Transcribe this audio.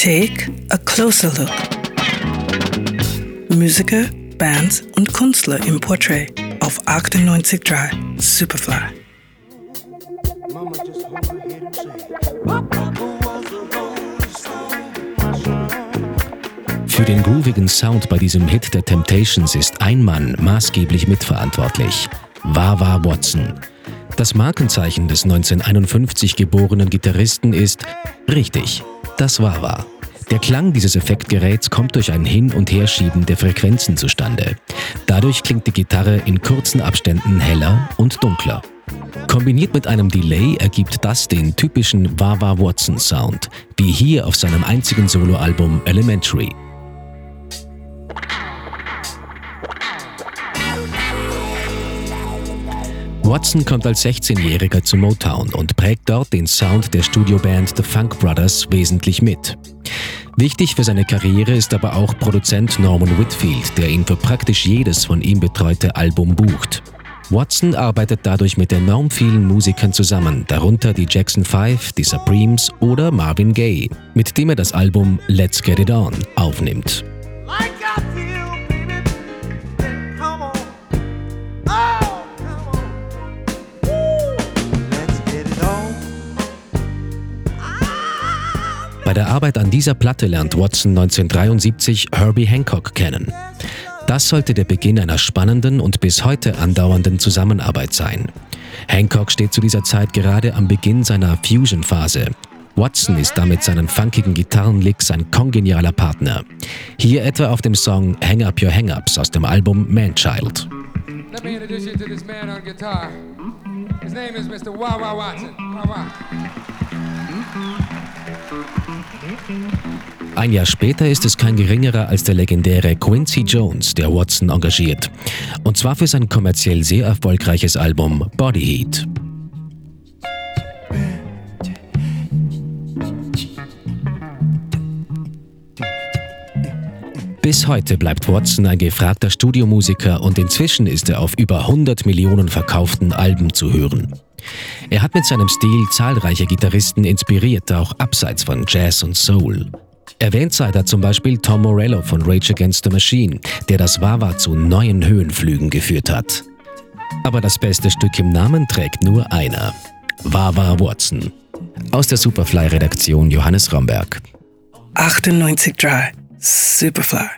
Take a closer look. Musiker, Bands und Künstler im Portrait auf 98.3 Superfly. Für den groovigen Sound bei diesem Hit der Temptations ist ein Mann maßgeblich mitverantwortlich. Wawa Watson. Das Markenzeichen des 1951 geborenen Gitarristen ist richtig, das Wawa. Der Klang dieses Effektgeräts kommt durch ein Hin- und Herschieben der Frequenzen zustande. Dadurch klingt die Gitarre in kurzen Abständen heller und dunkler. Kombiniert mit einem Delay ergibt das den typischen Wawa Watson Sound, wie hier auf seinem einzigen Soloalbum Elementary. Watson kommt als 16-Jähriger zu Motown und prägt dort den Sound der Studioband The Funk Brothers wesentlich mit. Wichtig für seine Karriere ist aber auch Produzent Norman Whitfield, der ihn für praktisch jedes von ihm betreute Album bucht. Watson arbeitet dadurch mit enorm vielen Musikern zusammen, darunter die Jackson 5, die Supremes oder Marvin Gaye, mit dem er das Album Let's Get It On aufnimmt. Bei der Arbeit an dieser Platte lernt Watson 1973 Herbie Hancock kennen. Das sollte der Beginn einer spannenden und bis heute andauernden Zusammenarbeit sein. Hancock steht zu dieser Zeit gerade am Beginn seiner Fusion-Phase. Watson ist damit seinen funkigen Gitarrenlicks ein kongenialer Partner. Hier etwa auf dem Song Hang Up Your Hang-Ups aus dem Album Manchild. Let me introduce you to this man on guitar. His name is Mr. Wawa Watson. Wawa. Ein Jahr später ist es kein geringerer als der legendäre Quincy Jones, der Watson engagiert. Und zwar für sein kommerziell sehr erfolgreiches Album Body Heat. Bis heute bleibt Watson ein gefragter Studiomusiker und inzwischen ist er auf über 100 Millionen verkauften Alben zu hören. Er hat mit seinem Stil zahlreiche Gitarristen inspiriert, auch abseits von Jazz und Soul. Erwähnt sei da zum Beispiel Tom Morello von Rage Against the Machine, der das Wawa zu neuen Höhenflügen geführt hat. Aber das beste Stück im Namen trägt nur einer. Wawa Watson. Aus der Superfly-Redaktion Johannes Romberg. 98.3 Superfly.